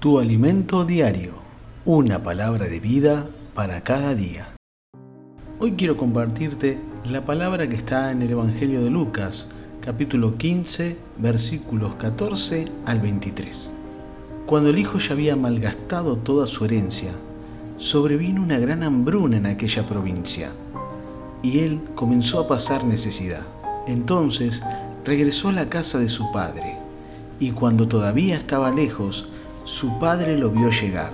Tu alimento diario, una palabra de vida para cada día. Hoy quiero compartirte la palabra que está en el Evangelio de Lucas, capítulo 15, versículos 14 al 23. Cuando el hijo ya había malgastado toda su herencia, sobrevino una gran hambruna en aquella provincia, y él comenzó a pasar necesidad. Entonces regresó a la casa de su padre, y cuando todavía estaba lejos, su padre lo vio llegar.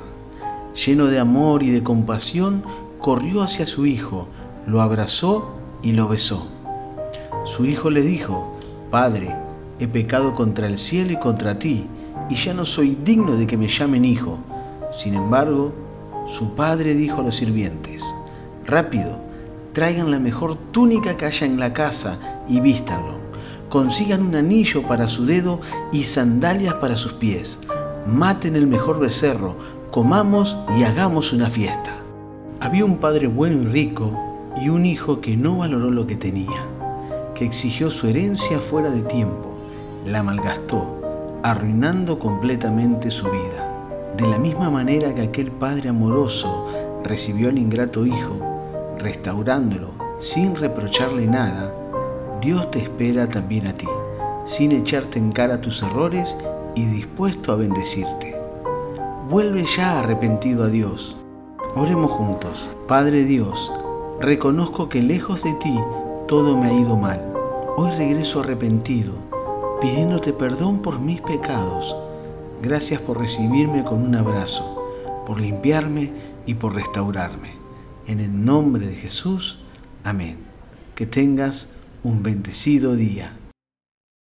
Lleno de amor y de compasión, corrió hacia su hijo, lo abrazó y lo besó. Su hijo le dijo, Padre, he pecado contra el cielo y contra ti, y ya no soy digno de que me llamen hijo. Sin embargo, su padre dijo a los sirvientes, Rápido, traigan la mejor túnica que haya en la casa y vístanlo. Consigan un anillo para su dedo y sandalias para sus pies maten el mejor becerro, comamos y hagamos una fiesta. Había un padre bueno y rico y un hijo que no valoró lo que tenía, que exigió su herencia fuera de tiempo, la malgastó, arruinando completamente su vida. De la misma manera que aquel padre amoroso recibió al ingrato hijo, restaurándolo sin reprocharle nada, Dios te espera también a ti, sin echarte en cara tus errores y dispuesto a bendecirte. Vuelve ya arrepentido a Dios. Oremos juntos. Padre Dios, reconozco que lejos de ti todo me ha ido mal. Hoy regreso arrepentido, pidiéndote perdón por mis pecados. Gracias por recibirme con un abrazo, por limpiarme y por restaurarme. En el nombre de Jesús, amén. Que tengas un bendecido día.